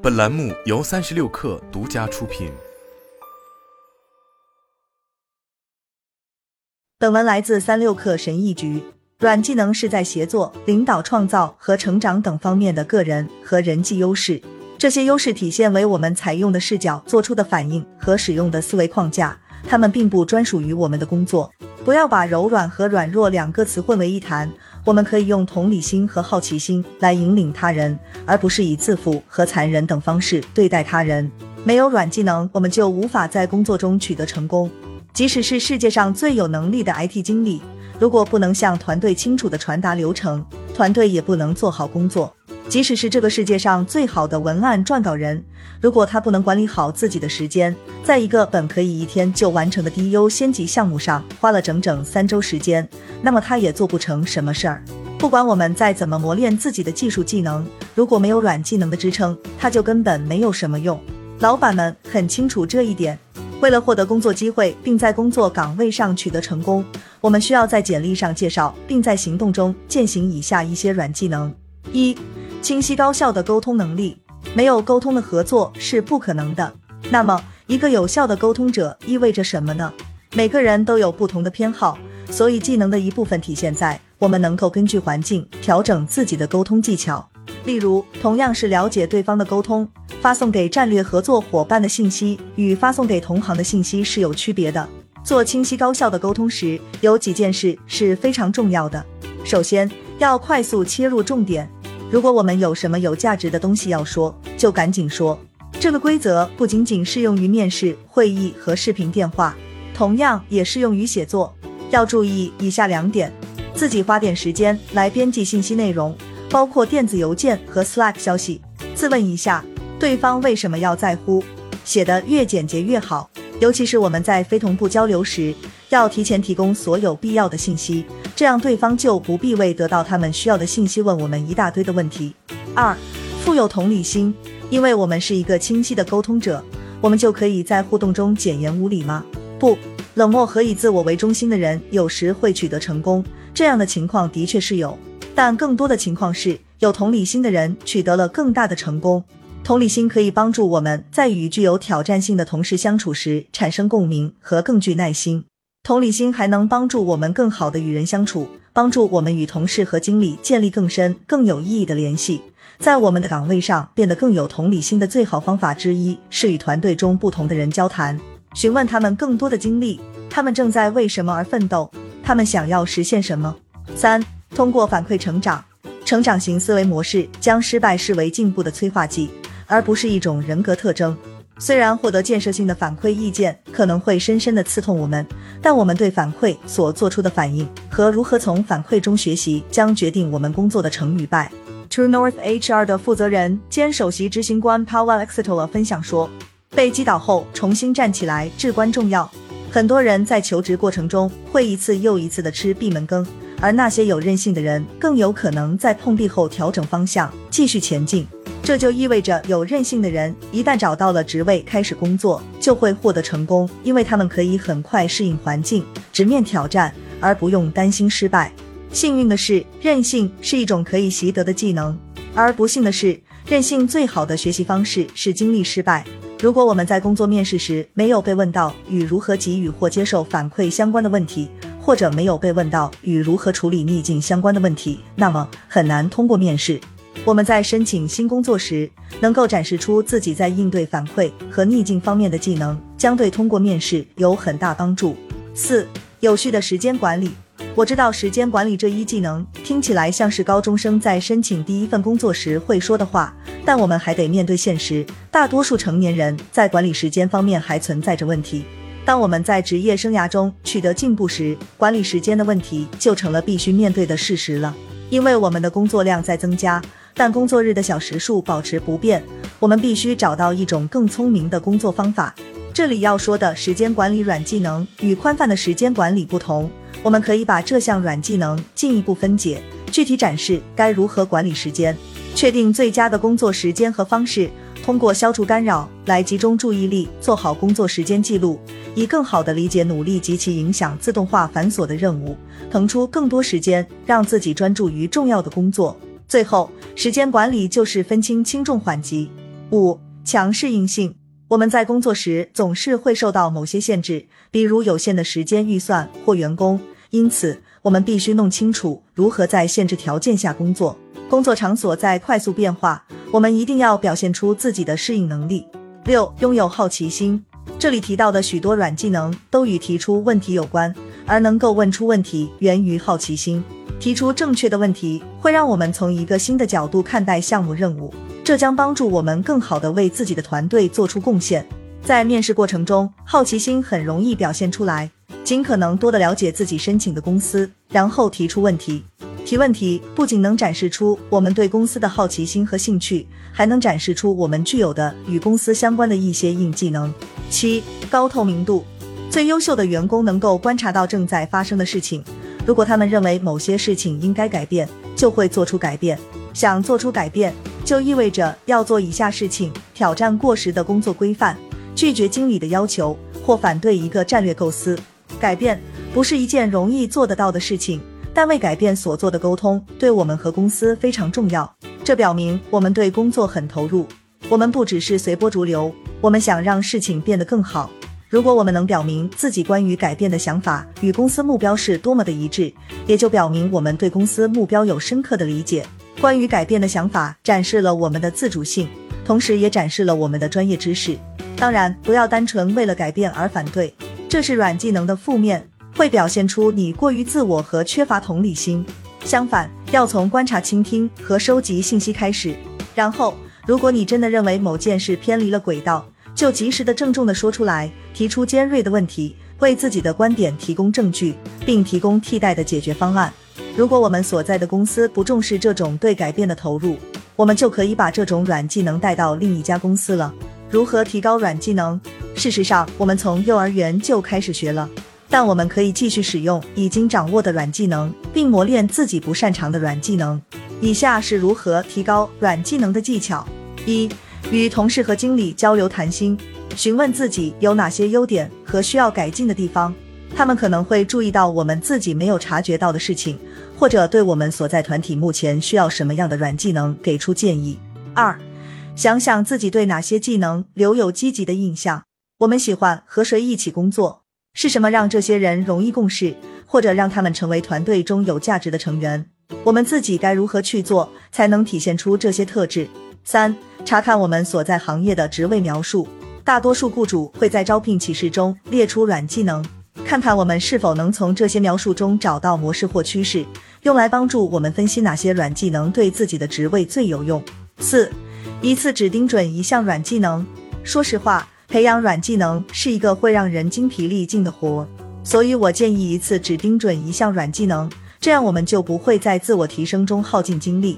本栏目由三十六氪独家出品。本文来自三六氪神译局。软技能是在协作、领导、创造和成长等方面的个人和人际优势。这些优势体现为我们采用的视角、做出的反应和使用的思维框架。它们并不专属于我们的工作。不要把柔软和软弱两个词混为一谈。我们可以用同理心和好奇心来引领他人，而不是以自负和残忍等方式对待他人。没有软技能，我们就无法在工作中取得成功。即使是世界上最有能力的 IT 经理。如果不能向团队清楚地传达流程，团队也不能做好工作。即使是这个世界上最好的文案撰稿人，如果他不能管理好自己的时间，在一个本可以一天就完成的低优先级项目上花了整整三周时间，那么他也做不成什么事儿。不管我们再怎么磨练自己的技术技能，如果没有软技能的支撑，他就根本没有什么用。老板们很清楚这一点。为了获得工作机会，并在工作岗位上取得成功，我们需要在简历上介绍，并在行动中践行以下一些软技能：一、清晰高效的沟通能力。没有沟通的合作是不可能的。那么，一个有效的沟通者意味着什么呢？每个人都有不同的偏好，所以技能的一部分体现在我们能够根据环境调整自己的沟通技巧。例如，同样是了解对方的沟通。发送给战略合作伙伴的信息与发送给同行的信息是有区别的。做清晰高效的沟通时，有几件事是非常重要的。首先，要快速切入重点。如果我们有什么有价值的东西要说，就赶紧说。这个规则不仅仅适用于面试、会议和视频电话，同样也适用于写作。要注意以下两点：自己花点时间来编辑信息内容，包括电子邮件和 Slack 消息。自问一下。对方为什么要在乎？写的越简洁越好，尤其是我们在非同步交流时，要提前提供所有必要的信息，这样对方就不必为得到他们需要的信息问我们一大堆的问题。二，富有同理心，因为我们是一个清晰的沟通者，我们就可以在互动中简言无礼吗？不，冷漠和以自我为中心的人有时会取得成功，这样的情况的确是有，但更多的情况是有同理心的人取得了更大的成功。同理心可以帮助我们在与具有挑战性的同事相处时产生共鸣和更具耐心。同理心还能帮助我们更好的与人相处，帮助我们与同事和经理建立更深、更有意义的联系。在我们的岗位上变得更有同理心的最好方法之一是与团队中不同的人交谈，询问他们更多的经历，他们正在为什么而奋斗，他们想要实现什么。三、通过反馈成长，成长型思维模式将失败视为进步的催化剂。而不是一种人格特征。虽然获得建设性的反馈意见可能会深深的刺痛我们，但我们对反馈所做出的反应和如何从反馈中学习，将决定我们工作的成与败。True North HR 的负责人兼首席执行官 Paul Exitola 分享说：“被击倒后重新站起来至关重要。很多人在求职过程中会一次又一次的吃闭门羹，而那些有韧性的人更有可能在碰壁后调整方向，继续前进。”这就意味着有韧性的人一旦找到了职位开始工作，就会获得成功，因为他们可以很快适应环境，直面挑战，而不用担心失败。幸运的是，韧性是一种可以习得的技能；而不幸的是，韧性最好的学习方式是经历失败。如果我们在工作面试时没有被问到与如何给予或接受反馈相关的问题，或者没有被问到与如何处理逆境相关的问题，那么很难通过面试。我们在申请新工作时，能够展示出自己在应对反馈和逆境方面的技能，将对通过面试有很大帮助。四、有序的时间管理。我知道时间管理这一技能听起来像是高中生在申请第一份工作时会说的话，但我们还得面对现实，大多数成年人在管理时间方面还存在着问题。当我们在职业生涯中取得进步时，管理时间的问题就成了必须面对的事实了，因为我们的工作量在增加。但工作日的小时数保持不变，我们必须找到一种更聪明的工作方法。这里要说的时间管理软技能与宽泛的时间管理不同，我们可以把这项软技能进一步分解，具体展示该如何管理时间，确定最佳的工作时间和方式，通过消除干扰来集中注意力，做好工作时间记录，以更好地理解努力及其影响自动化繁琐的任务，腾出更多时间让自己专注于重要的工作。最后，时间管理就是分清轻重缓急。五、强适应性。我们在工作时总是会受到某些限制，比如有限的时间预算或员工，因此我们必须弄清楚如何在限制条件下工作。工作场所在快速变化，我们一定要表现出自己的适应能力。六、拥有好奇心。这里提到的许多软技能都与提出问题有关，而能够问出问题源于好奇心。提出正确的问题会让我们从一个新的角度看待项目任务。这将帮助我们更好地为自己的团队做出贡献。在面试过程中，好奇心很容易表现出来。尽可能多的了解自己申请的公司，然后提出问题。提问题不仅能展示出我们对公司的好奇心和兴趣，还能展示出我们具有的与公司相关的一些硬技能。七、高透明度。最优秀的员工能够观察到正在发生的事情。如果他们认为某些事情应该改变，就会做出改变。想做出改变。就意味着要做以下事情：挑战过时的工作规范，拒绝经理的要求，或反对一个战略构思。改变不是一件容易做得到的事情，但为改变所做的沟通对我们和公司非常重要。这表明我们对工作很投入。我们不只是随波逐流，我们想让事情变得更好。如果我们能表明自己关于改变的想法与公司目标是多么的一致，也就表明我们对公司目标有深刻的理解。关于改变的想法展示了我们的自主性，同时也展示了我们的专业知识。当然，不要单纯为了改变而反对，这是软技能的负面，会表现出你过于自我和缺乏同理心。相反，要从观察、倾听和收集信息开始。然后，如果你真的认为某件事偏离了轨道，就及时的郑重的说出来，提出尖锐的问题，为自己的观点提供证据，并提供替代的解决方案。如果我们所在的公司不重视这种对改变的投入，我们就可以把这种软技能带到另一家公司了。如何提高软技能？事实上，我们从幼儿园就开始学了，但我们可以继续使用已经掌握的软技能，并磨练自己不擅长的软技能。以下是如何提高软技能的技巧：一、与同事和经理交流谈心，询问自己有哪些优点和需要改进的地方。他们可能会注意到我们自己没有察觉到的事情，或者对我们所在团体目前需要什么样的软技能给出建议。二，想想自己对哪些技能留有积极的印象。我们喜欢和谁一起工作？是什么让这些人容易共事，或者让他们成为团队中有价值的成员？我们自己该如何去做才能体现出这些特质？三，查看我们所在行业的职位描述。大多数雇主会在招聘启事中列出软技能。看看我们是否能从这些描述中找到模式或趋势，用来帮助我们分析哪些软技能对自己的职位最有用。四，一次只盯准一项软技能。说实话，培养软技能是一个会让人精疲力尽的活，所以我建议一次只盯准一项软技能，这样我们就不会在自我提升中耗尽精力。